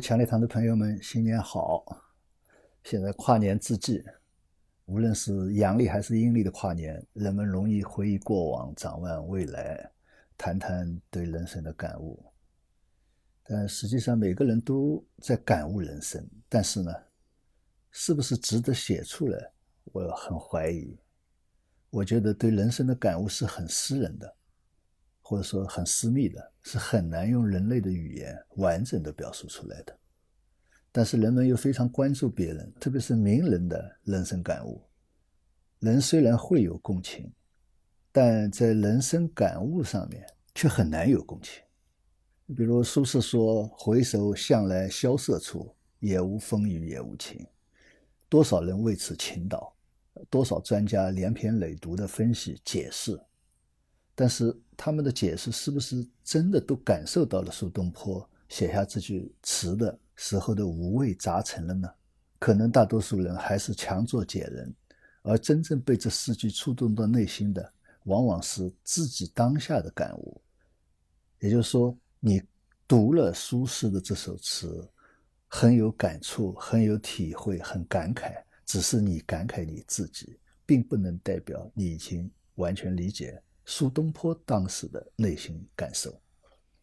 强烈堂的朋友们，新年好！现在跨年之际，无论是阳历还是阴历的跨年，人们容易回忆过往，展望未来，谈谈对人生的感悟。但实际上，每个人都在感悟人生，但是呢，是不是值得写出来？我很怀疑。我觉得对人生的感悟是很私人的。或者说很私密的，是很难用人类的语言完整的表述出来的。但是人们又非常关注别人，特别是名人的人生感悟。人虽然会有共情，但在人生感悟上面却很难有共情。比如苏轼说：“回首向来萧瑟处，也无风雨也无晴。”多少人为此倾倒，多少专家连篇累牍的分析解释。但是他们的解释是不是真的都感受到了苏东坡写下这句词的时候的五味杂陈了呢？可能大多数人还是强作解人，而真正被这四句触动到内心的，往往是自己当下的感悟。也就是说，你读了苏轼的这首词，很有感触，很有体会，很感慨，只是你感慨你自己，并不能代表你已经完全理解。苏东坡当时的内心感受，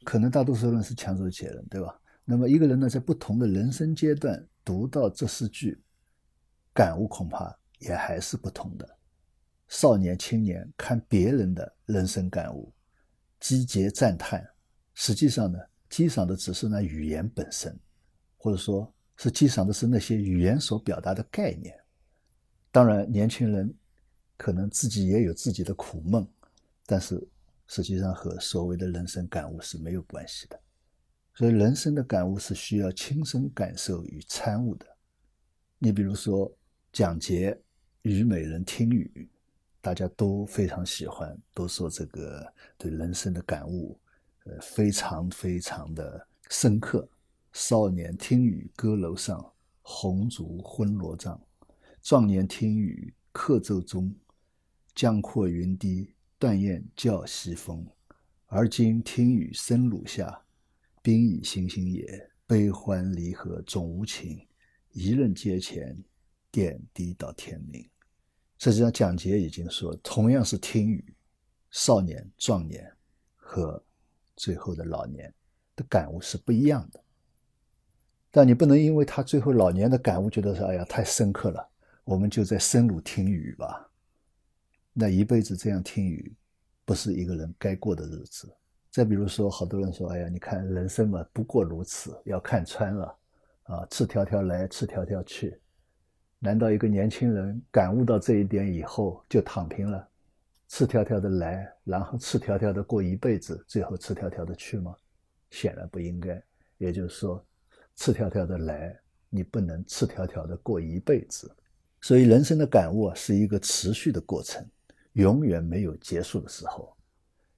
可能大多数人是强作解人，对吧？那么一个人呢，在不同的人生阶段读到这四句，感悟恐怕也还是不同的。少年、青年看别人的人生感悟，击节赞叹，实际上呢，欣赏的只是那语言本身，或者说是欣赏的是那些语言所表达的概念。当然，年轻人可能自己也有自己的苦闷。但是实际上和所谓的人生感悟是没有关系的，所以人生的感悟是需要亲身感受与参悟的。你比如说蒋捷《虞美人听雨》，大家都非常喜欢，都说这个对人生的感悟，呃，非常非常的深刻。少年听雨歌楼上，红烛昏罗帐；壮年听雨客舟中，江阔云低。断雁叫西风，而今听雨声鲁下。冰已星星也，悲欢离合总无情。一任阶前，点滴到天明。实际上，蒋捷已经说，同样是听雨，少年、壮年和最后的老年的感悟是不一样的。但你不能因为他最后老年的感悟，觉得说，哎呀，太深刻了，我们就在深入听雨吧。那一辈子这样听雨，不是一个人该过的日子。再比如说，好多人说：“哎呀，你看人生嘛，不过如此，要看穿了啊，赤条条来，赤条条去。”难道一个年轻人感悟到这一点以后就躺平了，赤条条的来，然后赤条条的过一辈子，最后赤条条的去吗？显然不应该。也就是说，赤条条的来，你不能赤条条的过一辈子。所以，人生的感悟啊，是一个持续的过程。永远没有结束的时候，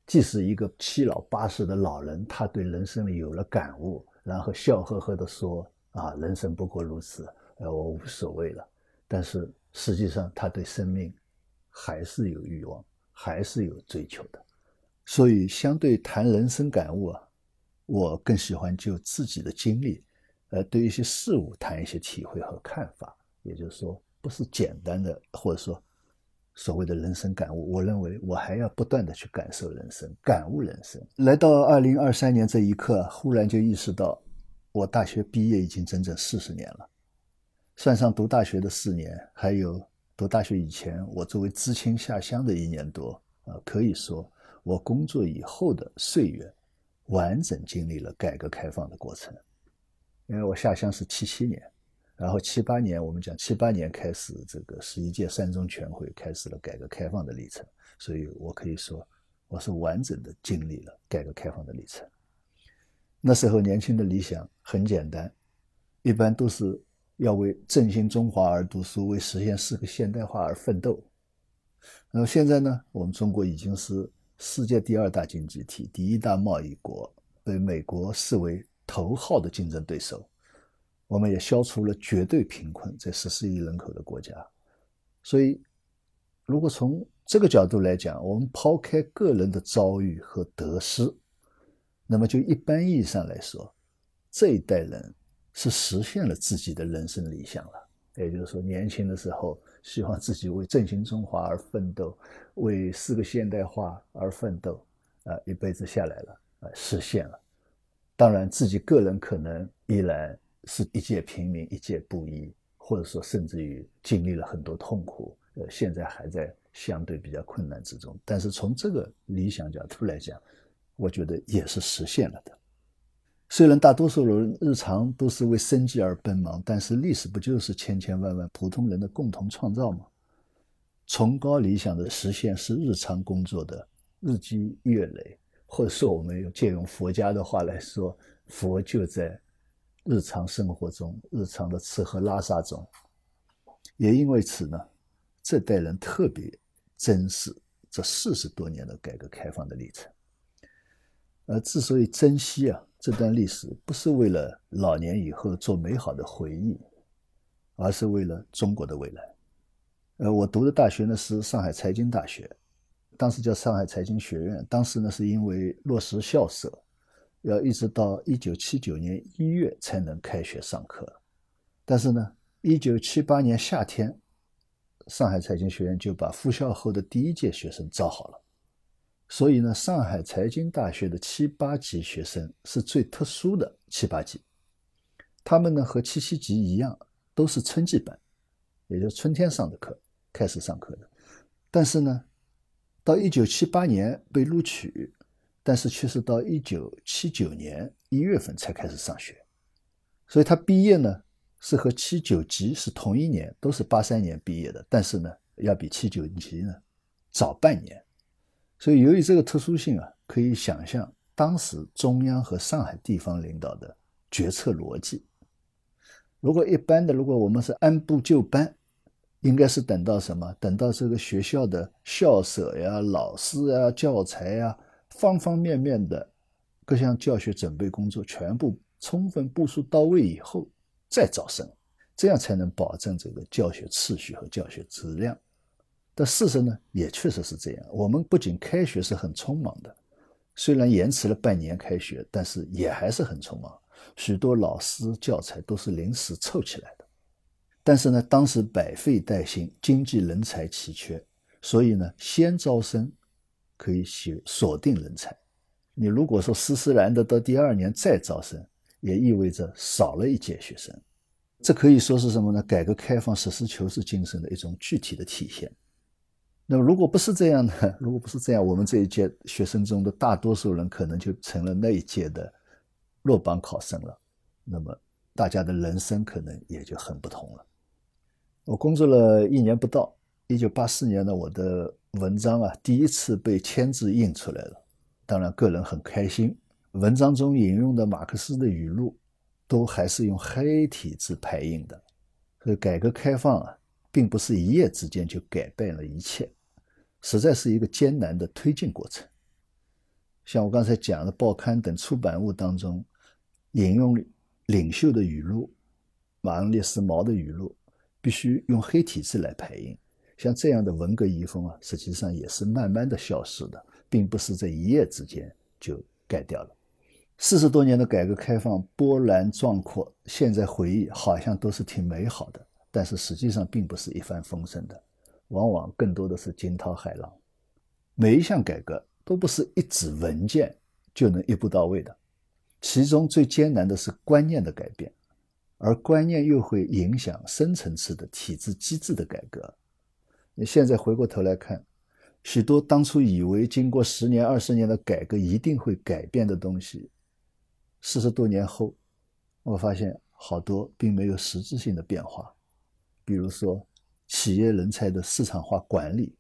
即使一个七老八十的老人，他对人生有了感悟，然后笑呵呵地说：“啊，人生不过如此，呃，我无所谓了。”但是实际上，他对生命还是有欲望，还是有追求的。所以，相对谈人生感悟啊，我更喜欢就自己的经历，呃，对一些事物谈一些体会和看法。也就是说，不是简单的，或者说。所谓的人生感悟，我认为我还要不断的去感受人生、感悟人生。来到二零二三年这一刻，忽然就意识到，我大学毕业已经整整四十年了，算上读大学的四年，还有读大学以前我作为知青下乡的一年多，啊，可以说我工作以后的岁月，完整经历了改革开放的过程。因为我下乡是七七年。然后七八年，我们讲七八年开始，这个十一届三中全会开始了改革开放的历程，所以我可以说，我是完整的经历了改革开放的历程。那时候年轻的理想很简单，一般都是要为振兴中华而读书，为实现四个现代化而奋斗。那么现在呢，我们中国已经是世界第二大经济体、第一大贸易国，被美国视为头号的竞争对手。我们也消除了绝对贫困，在十四亿人口的国家，所以，如果从这个角度来讲，我们抛开个人的遭遇和得失，那么就一般意义上来说，这一代人是实现了自己的人生理想了。也就是说，年轻的时候希望自己为振兴中华而奋斗，为四个现代化而奋斗，啊，一辈子下来了，啊，实现了。当然，自己个人可能依然是一介平民，一介布衣，或者说甚至于经历了很多痛苦，呃，现在还在相对比较困难之中。但是从这个理想角度来讲，我觉得也是实现了的。虽然大多数人日常都是为生计而奔忙，但是历史不就是千千万万普通人的共同创造吗？崇高理想的实现是日常工作的日积月累，或者说我们借用佛家的话来说，佛就在日常生活中、日常的吃喝拉撒中。也因为此呢，这代人特别珍视这四十多年的改革开放的历程。而之所以珍惜啊。这段历史不是为了老年以后做美好的回忆，而是为了中国的未来。呃，我读的大学呢是上海财经大学，当时叫上海财经学院。当时呢是因为落实校舍，要一直到一九七九年一月才能开学上课。但是呢，一九七八年夏天，上海财经学院就把复校后的第一届学生招好了。所以呢，上海财经大学的七八级学生是最特殊的七八级，他们呢和七七级一样，都是春季班，也就是春天上的课开始上课的。但是呢，到一九七八年被录取，但是却是到一九七九年一月份才开始上学，所以他毕业呢是和七九级是同一年，都是八三年毕业的，但是呢要比七九级呢早半年。所以，由于这个特殊性啊，可以想象当时中央和上海地方领导的决策逻辑。如果一般的，如果我们是按部就班，应该是等到什么？等到这个学校的校舍呀、老师呀、教材呀，方方面面的各项教学准备工作全部充分部署到位以后再招生，这样才能保证这个教学秩序和教学质量。但事实呢，也确实是这样。我们不仅开学是很匆忙的，虽然延迟了半年开学，但是也还是很匆忙。许多老师教材都是临时凑起来的。但是呢，当时百废待兴，经济人才奇缺，所以呢，先招生可以锁锁定人才。你如果说施施然的到第二年再招生，也意味着少了一届学生。这可以说是什么呢？改革开放实事求是精神的一种具体的体现。那么，如果不是这样呢？如果不是这样，我们这一届学生中的大多数人可能就成了那一届的落榜考生了。那么，大家的人生可能也就很不同了。我工作了一年不到，一九八四年呢，我的文章啊第一次被签字印出来了。当然，个人很开心。文章中引用的马克思的语录，都还是用黑体字排印的。这改革开放啊，并不是一夜之间就改变了一切。实在是一个艰难的推进过程。像我刚才讲的，报刊等出版物当中引用领袖的语录、马恩列斯毛的语录，必须用黑体字来排印。像这样的文革遗风啊，实际上也是慢慢的消失的，并不是在一夜之间就改掉了。四十多年的改革开放波澜壮阔，现在回忆好像都是挺美好的，但是实际上并不是一帆风顺的。往往更多的是惊涛骇浪，每一项改革都不是一纸文件就能一步到位的，其中最艰难的是观念的改变，而观念又会影响深层次的体制机制的改革。现在回过头来看，许多当初以为经过十年、二十年的改革一定会改变的东西，四十多年后，我发现好多并没有实质性的变化，比如说。企业人才的市场化管理，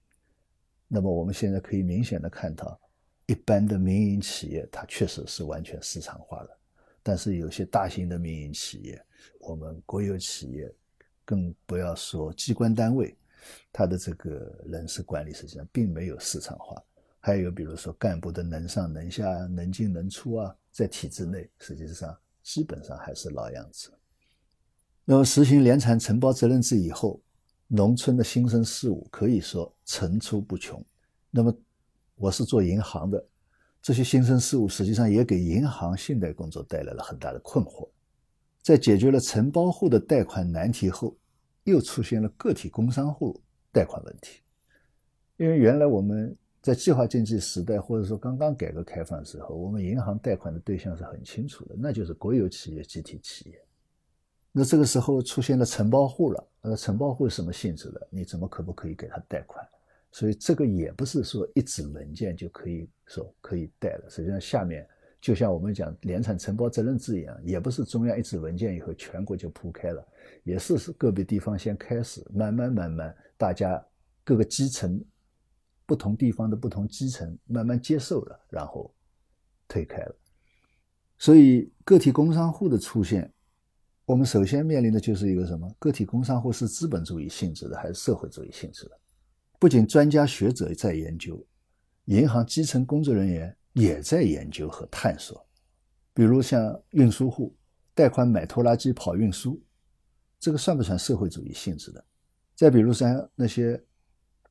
那么我们现在可以明显的看到，一般的民营企业它确实是完全市场化了，但是有些大型的民营企业，我们国有企业，更不要说机关单位，他的这个人事管理实际上并没有市场化。还有比如说干部的能上能下、能进能出啊，在体制内实际上基本上还是老样子。那么实行联产承包责任制以后。农村的新生事物可以说层出不穷。那么，我是做银行的，这些新生事物实际上也给银行信贷工作带来了很大的困惑。在解决了承包户的贷款难题后，又出现了个体工商户贷款问题。因为原来我们在计划经济时代，或者说刚刚改革开放的时候，我们银行贷款的对象是很清楚的，那就是国有企业、集体企业。那这个时候出现了承包户了，那承包户是什么性质的？你怎么可不可以给他贷款？所以这个也不是说一纸文件就可以说可以贷了。实际上，下面就像我们讲联产承包责任制一样，也不是中央一纸文件以后全国就铺开了，也是是个别地方先开始，慢慢慢慢，大家各个基层、不同地方的不同基层慢慢接受了，然后推开了。所以个体工商户的出现。我们首先面临的就是一个什么？个体工商户是资本主义性质的还是社会主义性质的？不仅专家学者在研究，银行基层工作人员也在研究和探索。比如像运输户贷款买拖拉机跑运输，这个算不算社会主义性质的？再比如像那些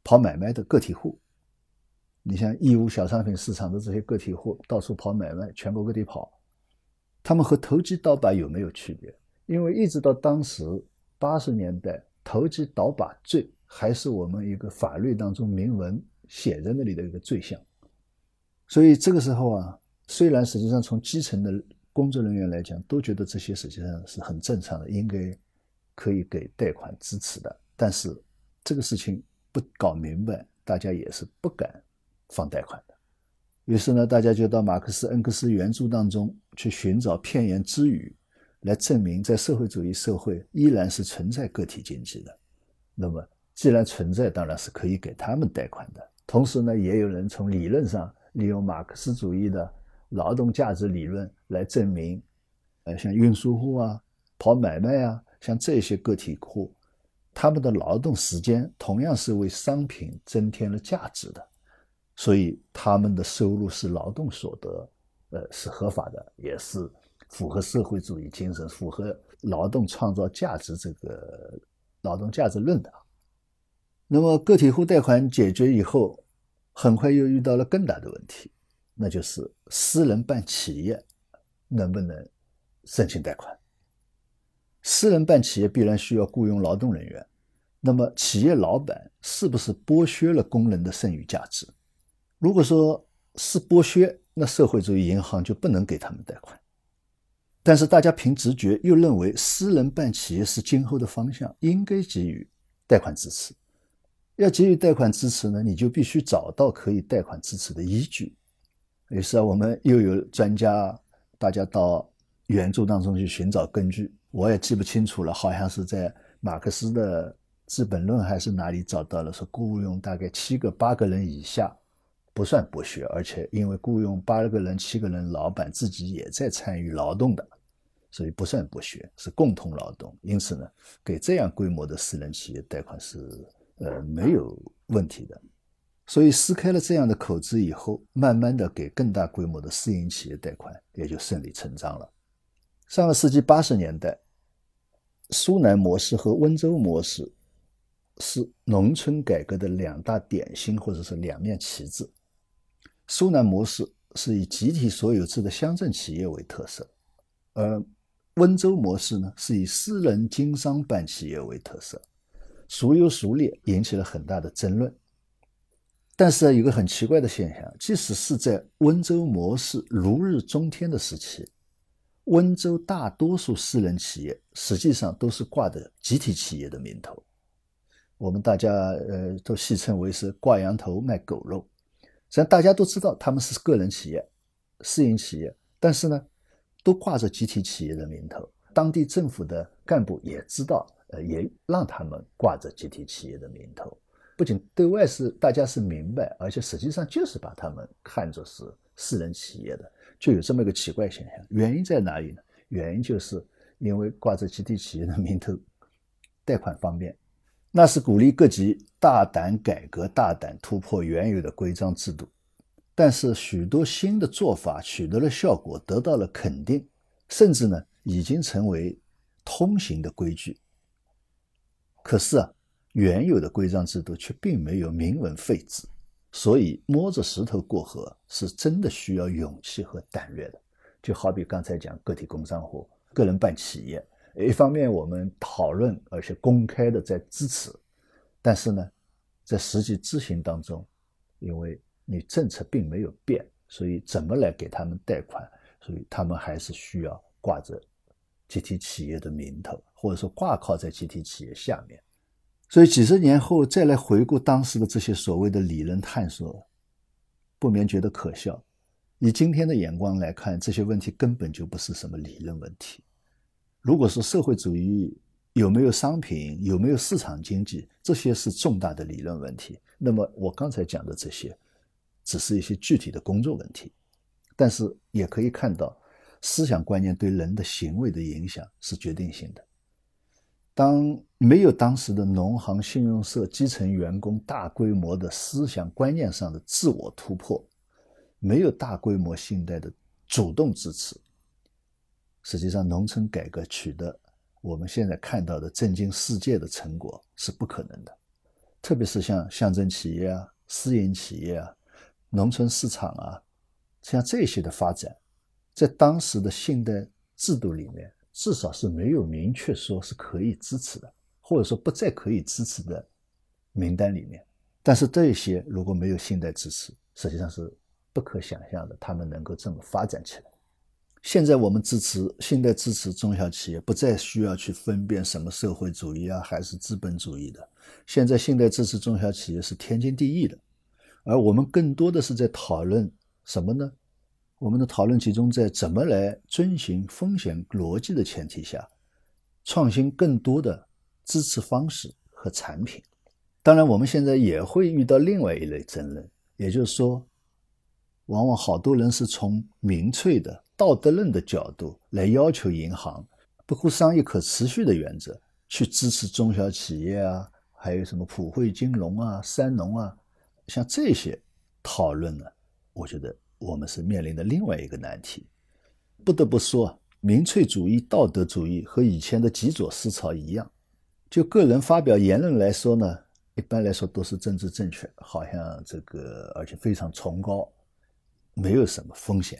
跑买卖的个体户，你像义乌小商品市场的这些个体户，到处跑买卖，全国各地跑，他们和投机倒把有没有区别？因为一直到当时八十年代，投机倒把罪还是我们一个法律当中明文写在那里的一个罪项，所以这个时候啊，虽然实际上从基层的工作人员来讲，都觉得这些实际上是很正常的，应该可以给贷款支持的，但是这个事情不搞明白，大家也是不敢放贷款的。于是呢，大家就到马克思、恩格斯原著当中去寻找片言之语。来证明，在社会主义社会依然是存在个体经济的。那么，既然存在，当然是可以给他们贷款的。同时呢，也有人从理论上利用马克思主义的劳动价值理论来证明，呃，像运输户啊、跑买卖啊，像这些个体户，他们的劳动时间同样是为商品增添了价值的，所以他们的收入是劳动所得，呃，是合法的，也是。符合社会主义精神，符合劳动创造价值这个劳动价值论的。那么个体户贷款解决以后，很快又遇到了更大的问题，那就是私人办企业能不能申请贷款？私人办企业必然需要雇佣劳动人员，那么企业老板是不是剥削了工人的剩余价值？如果说是剥削，那社会主义银行就不能给他们贷款。但是大家凭直觉又认为私人办企业是今后的方向，应该给予贷款支持。要给予贷款支持呢，你就必须找到可以贷款支持的依据。于是啊，我们又有专家，大家到原著当中去寻找根据。我也记不清楚了，好像是在马克思的《资本论》还是哪里找到了，说雇佣大概七个八个人以下不算剥削，而且因为雇佣八个人、七个人，老板自己也在参与劳动的。所以不算剥削，是共同劳动。因此呢，给这样规模的私人企业贷款是呃没有问题的。所以撕开了这样的口子以后，慢慢的给更大规模的私营企业贷款也就顺理成章了。上个世纪八十年代，苏南模式和温州模式是农村改革的两大典型，或者是两面旗帜。苏南模式是以集体所有制的乡镇企业为特色，而温州模式呢，是以私人经商办企业为特色，孰优孰劣引起了很大的争论。但是有个很奇怪的现象，即使是在温州模式如日中天的时期，温州大多数私人企业实际上都是挂着集体企业的名头。我们大家呃都戏称为是挂羊头卖狗肉，实际上大家都知道他们是个人企业、私营企业，但是呢。都挂着集体企业的名头，当地政府的干部也知道，呃，也让他们挂着集体企业的名头。不仅对外是大家是明白，而且实际上就是把他们看作是私人企业的，就有这么一个奇怪现象。原因在哪里呢？原因就是因为挂着集体企业的名头，贷款方便，那是鼓励各级大胆改革、大胆突破原有的规章制度。但是许多新的做法取得了效果，得到了肯定，甚至呢已经成为通行的规矩。可是啊，原有的规章制度却并没有明文废止，所以摸着石头过河是真的需要勇气和胆略的。就好比刚才讲个体工商户，个人办企业。一方面我们讨论，而且公开的在支持，但是呢，在实际执行当中，因为你政策并没有变，所以怎么来给他们贷款？所以他们还是需要挂着集体企业的名头，或者说挂靠在集体企业下面。所以几十年后再来回顾当时的这些所谓的理论探索，不免觉得可笑。以今天的眼光来看，这些问题根本就不是什么理论问题。如果说社会主义有没有商品，有没有市场经济，这些是重大的理论问题，那么我刚才讲的这些，只是一些具体的工作问题。但是也可以看到，思想观念对人的行为的影响是决定性的。当没有当时的农行、信用社基层员工大规模的思想观念上的自我突破，没有大规模信贷的主动支持，实际上农村改革取得我们现在看到的震惊世界的成果是不可能的。特别是像乡镇企业啊、私营企业啊、农村市场啊，像这些的发展，在当时的信贷制度里面。至少是没有明确说是可以支持的，或者说不在可以支持的名单里面。但是这些如果没有信贷支持，实际上是不可想象的，他们能够这么发展起来。现在我们支持信贷支持中小企业，不再需要去分辨什么社会主义啊还是资本主义的。现在信贷支持中小企业是天经地义的，而我们更多的是在讨论什么呢？我们的讨论集中在怎么来遵循风险逻辑的前提下，创新更多的支持方式和产品。当然，我们现在也会遇到另外一类争论，也就是说，往往好多人是从民粹的道德论的角度来要求银行不顾商业可持续的原则去支持中小企业啊，还有什么普惠金融啊、三农啊，像这些讨论呢，我觉得。我们是面临的另外一个难题。不得不说，民粹主义、道德主义和以前的极左思潮一样，就个人发表言论来说呢，一般来说都是政治正确，好像这个而且非常崇高，没有什么风险。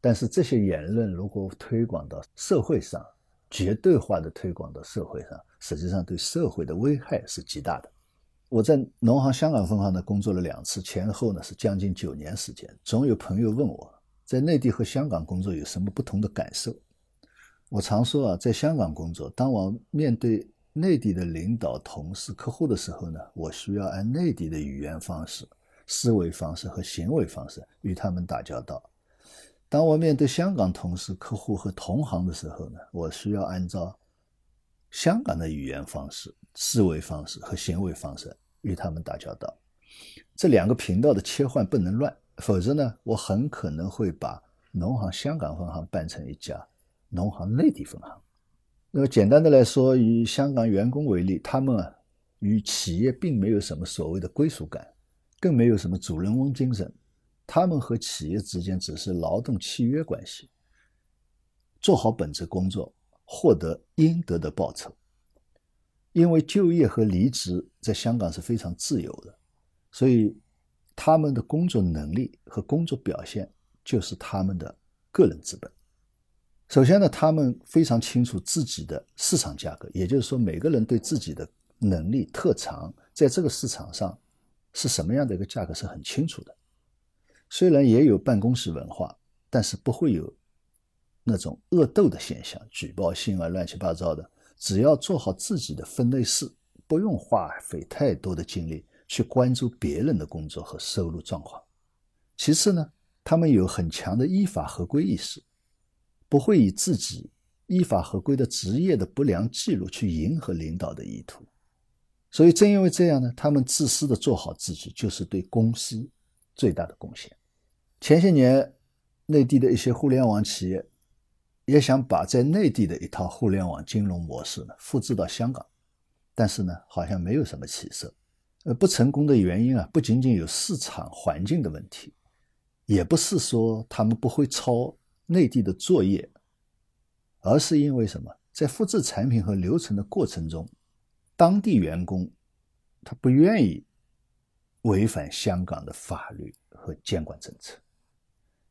但是这些言论如果推广到社会上，绝对化的推广到社会上，实际上对社会的危害是极大的。我在农行香港分行呢工作了两次，前后呢是将近九年时间。总有朋友问我在内地和香港工作有什么不同的感受。我常说啊，在香港工作，当我面对内地的领导、同事、客户的时候呢，我需要按内地的语言方式、思维方式和行为方式与他们打交道；当我面对香港同事、客户和同行的时候呢，我需要按照香港的语言方式、思维方式和行为方式。与他们打交道，这两个频道的切换不能乱，否则呢，我很可能会把农行香港分行办成一家农行内地分行。那么简单的来说，以香港员工为例，他们啊与企业并没有什么所谓的归属感，更没有什么主人翁精神，他们和企业之间只是劳动契约关系，做好本职工作，获得应得的报酬。因为就业和离职在香港是非常自由的，所以他们的工作能力和工作表现就是他们的个人资本。首先呢，他们非常清楚自己的市场价格，也就是说，每个人对自己的能力特长在这个市场上是什么样的一个价格是很清楚的。虽然也有办公室文化，但是不会有那种恶斗的现象、举报信啊、乱七八糟的。只要做好自己的分内事，不用花费太多的精力去关注别人的工作和收入状况。其次呢，他们有很强的依法合规意识，不会以自己依法合规的职业的不良记录去迎合领导的意图。所以正因为这样呢，他们自私的做好自己，就是对公司最大的贡献。前些年，内地的一些互联网企业。也想把在内地的一套互联网金融模式呢复制到香港，但是呢好像没有什么起色。呃，不成功的原因啊，不仅仅有市场环境的问题，也不是说他们不会抄内地的作业，而是因为什么？在复制产品和流程的过程中，当地员工他不愿意违反香港的法律和监管政策。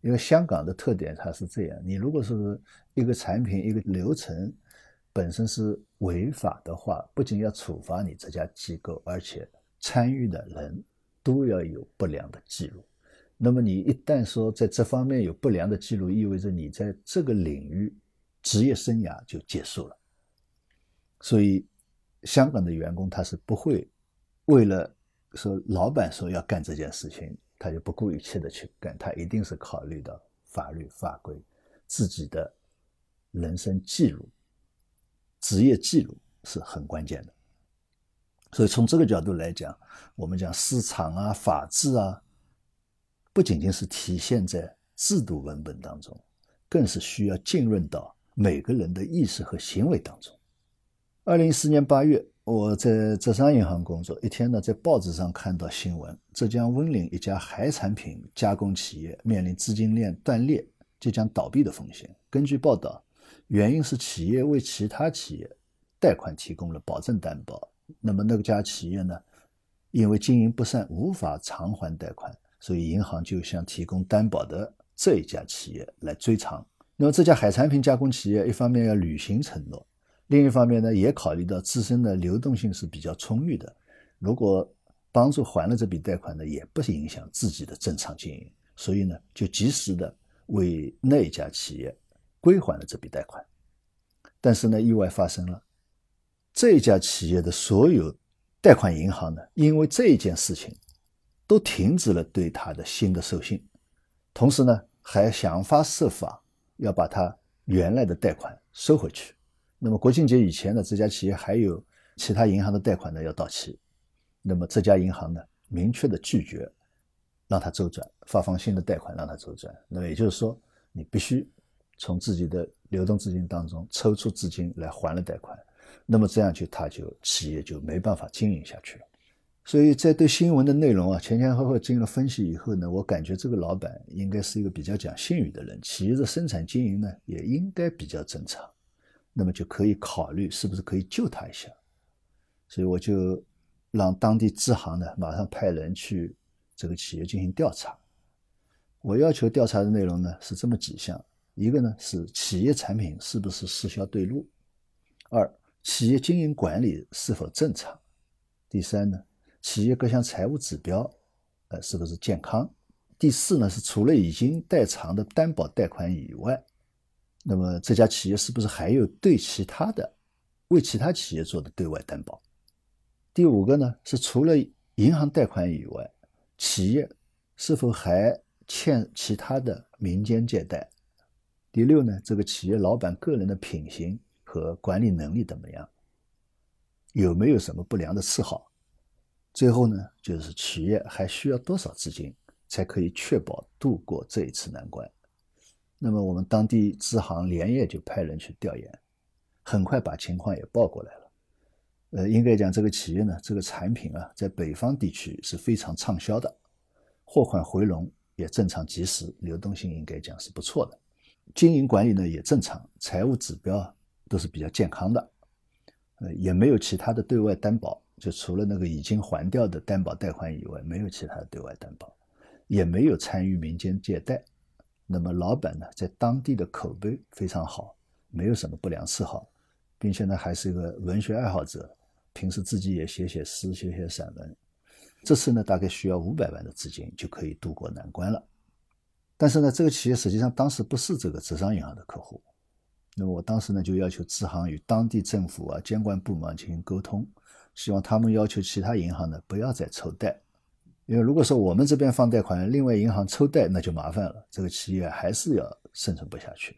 因为香港的特点它是这样：你如果是一个产品、一个流程本身是违法的话，不仅要处罚你这家机构，而且参与的人都要有不良的记录。那么你一旦说在这方面有不良的记录，意味着你在这个领域职业生涯就结束了。所以，香港的员工他是不会为了说老板说要干这件事情。他就不顾一切的去干，他一定是考虑到法律法规、自己的人生记录、职业记录是很关键的。所以从这个角度来讲，我们讲市场啊、法治啊，不仅仅是体现在制度文本当中，更是需要浸润到每个人的意识和行为当中。二零一四年八月。我在浙商银行工作，一天呢，在报纸上看到新闻：浙江温岭一家海产品加工企业面临资金链断裂、即将倒闭的风险。根据报道，原因是企业为其他企业贷款提供了保证担保。那么那家企业呢，因为经营不善，无法偿还贷款，所以银行就向提供担保的这一家企业来追偿。那么这家海产品加工企业一方面要履行承诺。另一方面呢，也考虑到自身的流动性是比较充裕的，如果帮助还了这笔贷款呢，也不影响自己的正常经营，所以呢，就及时的为那一家企业归还了这笔贷款。但是呢，意外发生了，这家企业的所有贷款银行呢，因为这一件事情，都停止了对他的新的授信，同时呢，还想方设法要把他原来的贷款收回去。那么国庆节以前呢，这家企业还有其他银行的贷款呢要到期，那么这家银行呢明确的拒绝让他周转，发放新的贷款让他周转。那么也就是说，你必须从自己的流动资金当中抽出资金来还了贷款，那么这样就他就企业就没办法经营下去了。所以在对新闻的内容啊前前后后进行了分析以后呢，我感觉这个老板应该是一个比较讲信誉的人，企业的生产经营呢也应该比较正常。那么就可以考虑是不是可以救他一下，所以我就让当地支行呢马上派人去这个企业进行调查。我要求调查的内容呢是这么几项：一个呢是企业产品是不是失效对路；二，企业经营管理是否正常；第三呢，企业各项财务指标呃是不是健康；第四呢是除了已经代偿的担保贷款以外。那么这家企业是不是还有对其他的、为其他企业做的对外担保？第五个呢，是除了银行贷款以外，企业是否还欠其他的民间借贷？第六呢，这个企业老板个人的品行和管理能力怎么样？有没有什么不良的嗜好？最后呢，就是企业还需要多少资金才可以确保度过这一次难关？那么我们当地支行连夜就派人去调研，很快把情况也报过来了。呃，应该讲这个企业呢，这个产品啊，在北方地区是非常畅销的，货款回笼也正常及时，流动性应该讲是不错的，经营管理呢也正常，财务指标都是比较健康的，呃，也没有其他的对外担保，就除了那个已经还掉的担保贷款以外，没有其他的对外担保，也没有参与民间借贷。那么老板呢，在当地的口碑非常好，没有什么不良嗜好，并且呢，还是一个文学爱好者，平时自己也写写诗、写写散文。这次呢，大概需要五百万的资金就可以渡过难关了。但是呢，这个企业实际上当时不是这个浙商银行的客户。那么我当时呢，就要求支行与当地政府啊、监管部门进行沟通，希望他们要求其他银行呢不要再抽贷。因为如果说我们这边放贷款，另外银行抽贷，那就麻烦了，这个企业还是要生存不下去。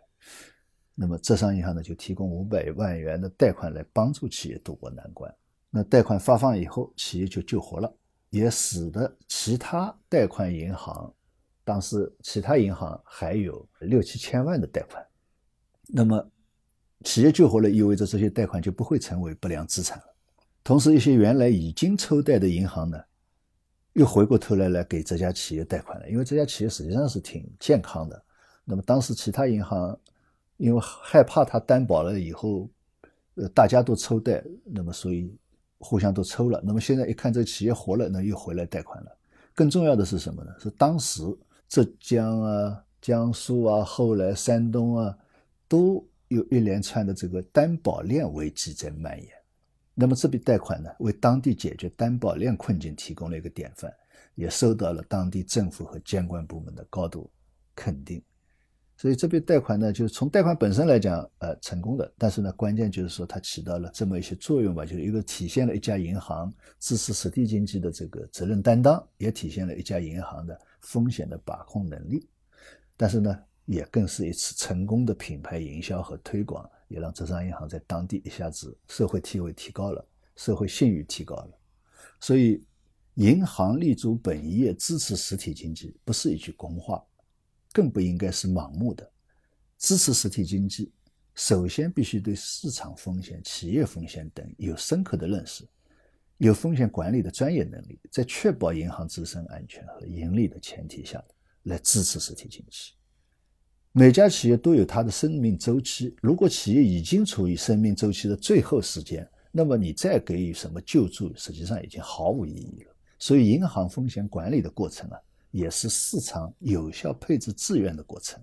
那么浙商银行呢，就提供五百万元的贷款来帮助企业渡过难关。那贷款发放以后，企业就救活了，也使得其他贷款银行，当时其他银行还有六七千万的贷款。那么企业救活了，意味着这些贷款就不会成为不良资产了。同时，一些原来已经抽贷的银行呢？又回过头来来给这家企业贷款了，因为这家企业实际上是挺健康的。那么当时其他银行因为害怕他担保了以后，呃，大家都抽贷，那么所以互相都抽了。那么现在一看这企业活了，那又回来贷款了。更重要的是什么呢？是当时浙江啊、江苏啊，后来山东啊，都有一连串的这个担保链危机在蔓延。那么这笔贷款呢，为当地解决担保链困境提供了一个典范，也受到了当地政府和监管部门的高度肯定。所以这笔贷款呢，就是从贷款本身来讲，呃，成功的。但是呢，关键就是说它起到了这么一些作用吧，就是一个体现了一家银行支持实体经济的这个责任担当，也体现了一家银行的风险的把控能力。但是呢，也更是一次成功的品牌营销和推广，也让浙商银行在当地一下子社会地位提高了，社会信誉提高了。所以，银行立足本业支持实体经济，不是一句空话。更不应该是盲目的支持实体经济。首先，必须对市场风险、企业风险等有深刻的认识，有风险管理的专业能力，在确保银行自身安全和盈利的前提下，来支持实体经济。每家企业都有它的生命周期，如果企业已经处于生命周期的最后时间，那么你再给予什么救助，实际上已经毫无意义了。所以，银行风险管理的过程啊。也是市场有效配置资源的过程。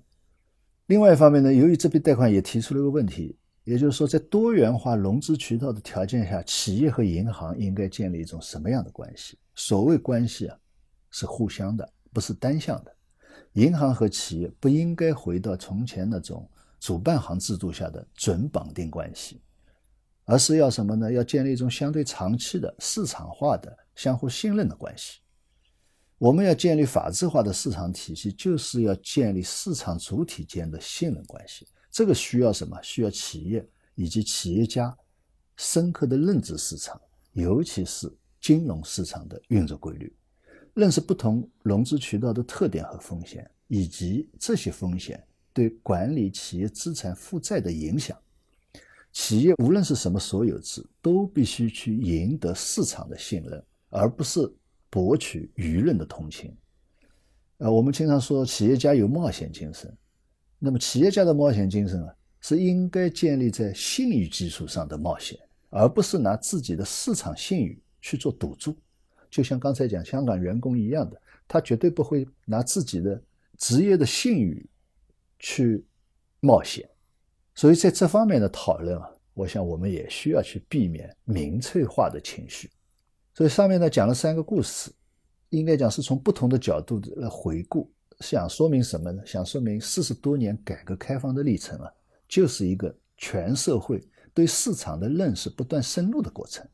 另外一方面呢，由于这笔贷款也提出了一个问题，也就是说，在多元化融资渠道的条件下，企业和银行应该建立一种什么样的关系？所谓关系啊，是互相的，不是单向的。银行和企业不应该回到从前那种主办行制度下的准绑定关系，而是要什么呢？要建立一种相对长期的市场化的相互信任的关系。我们要建立法治化的市场体系，就是要建立市场主体间的信任关系。这个需要什么？需要企业以及企业家深刻的认知市场，尤其是金融市场的运作规律，认识不同融资渠道的特点和风险，以及这些风险对管理企业资产负债的影响。企业无论是什么所有制，都必须去赢得市场的信任，而不是。博取舆论的同情，呃，我们经常说企业家有冒险精神，那么企业家的冒险精神啊，是应该建立在信誉基础上的冒险，而不是拿自己的市场信誉去做赌注。就像刚才讲香港员工一样的，他绝对不会拿自己的职业的信誉去冒险。所以在这方面的讨论啊，我想我们也需要去避免民粹化的情绪。所以上面呢讲了三个故事，应该讲是从不同的角度来回顾，想说明什么呢？想说明四十多年改革开放的历程啊，就是一个全社会对市场的认识不断深入的过程。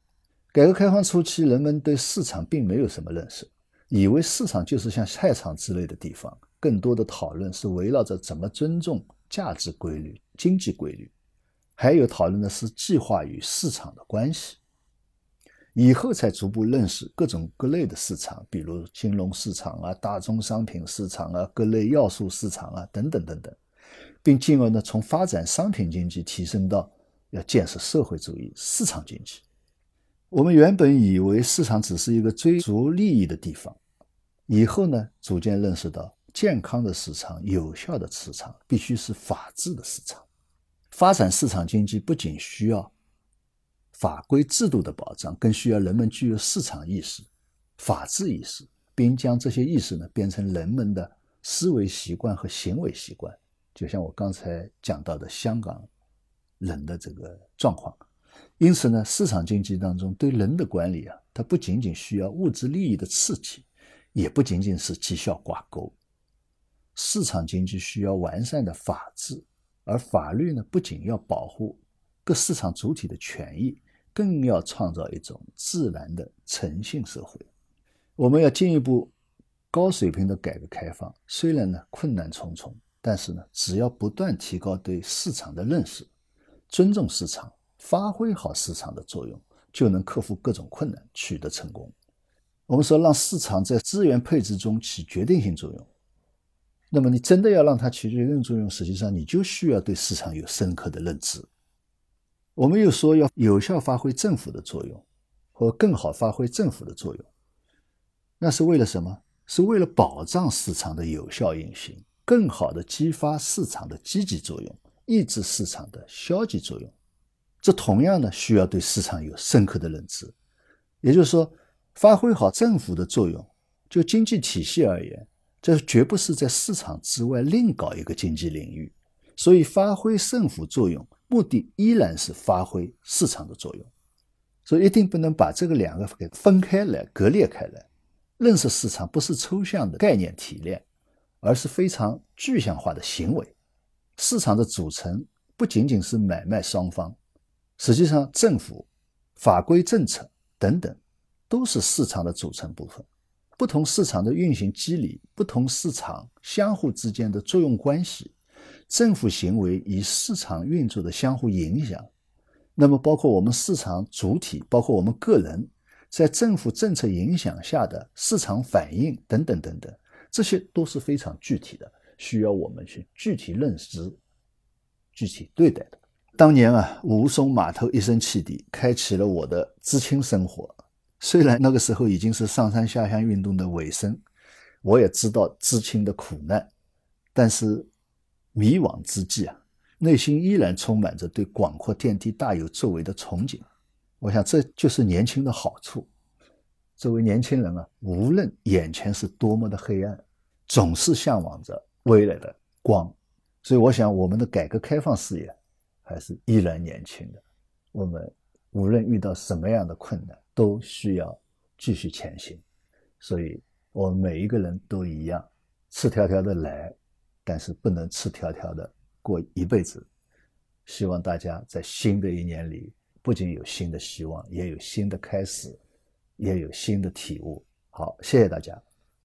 改革开放初期，人们对市场并没有什么认识，以为市场就是像菜场之类的地方，更多的讨论是围绕着怎么尊重价值规律、经济规律，还有讨论的是计划与市场的关系。以后才逐步认识各种各类的市场，比如金融市场啊、大宗商品市场啊、各类要素市场啊等等等等，并进而呢从发展商品经济提升到要建设社会主义市场经济。我们原本以为市场只是一个追逐利益的地方，以后呢逐渐认识到，健康的市场、有效的市场必须是法治的市场。发展市场经济不仅需要。法规制度的保障更需要人们具有市场意识、法治意识，并将这些意识呢变成人们的思维习惯和行为习惯。就像我刚才讲到的香港人的这个状况。因此呢，市场经济当中对人的管理啊，它不仅仅需要物质利益的刺激，也不仅仅是绩效挂钩。市场经济需要完善的法治，而法律呢，不仅要保护各市场主体的权益。更要创造一种自然的诚信社会。我们要进一步高水平的改革开放，虽然呢困难重重，但是呢只要不断提高对市场的认识，尊重市场，发挥好市场的作用，就能克服各种困难，取得成功。我们说让市场在资源配置中起决定性作用，那么你真的要让它起决定作用，实际上你就需要对市场有深刻的认知。我们又说要有效发挥政府的作用，或更好发挥政府的作用，那是为了什么？是为了保障市场的有效运行，更好的激发市场的积极作用，抑制市场的消极作用。这同样呢，需要对市场有深刻的认知。也就是说，发挥好政府的作用，就经济体系而言，这绝不是在市场之外另搞一个经济领域。所以，发挥政府作用，目的依然是发挥市场的作用。所以，一定不能把这个两个给分开来、割裂开来。认识市场不是抽象的概念提炼，而是非常具象化的行为。市场的组成不仅仅是买卖双方，实际上政府、法规、政策等等都是市场的组成部分。不同市场的运行机理，不同市场相互之间的作用关系。政府行为与市场运作的相互影响，那么包括我们市场主体，包括我们个人，在政府政策影响下的市场反应等等等等，这些都是非常具体的，需要我们去具体认识、具体对待的。当年啊，吴淞码头一声汽笛，开启了我的知青生活。虽然那个时候已经是上山下乡运动的尾声，我也知道知青的苦难，但是。迷惘之际啊，内心依然充满着对广阔天地大有作为的憧憬。我想这就是年轻的好处。作为年轻人啊，无论眼前是多么的黑暗，总是向往着未来的光。所以，我想我们的改革开放事业还是依然年轻的。我们无论遇到什么样的困难，都需要继续前行。所以，我们每一个人都一样，赤条条的来。但是不能赤条条的过一辈子。希望大家在新的一年里，不仅有新的希望，也有新的开始，也有新的体悟。好，谢谢大家。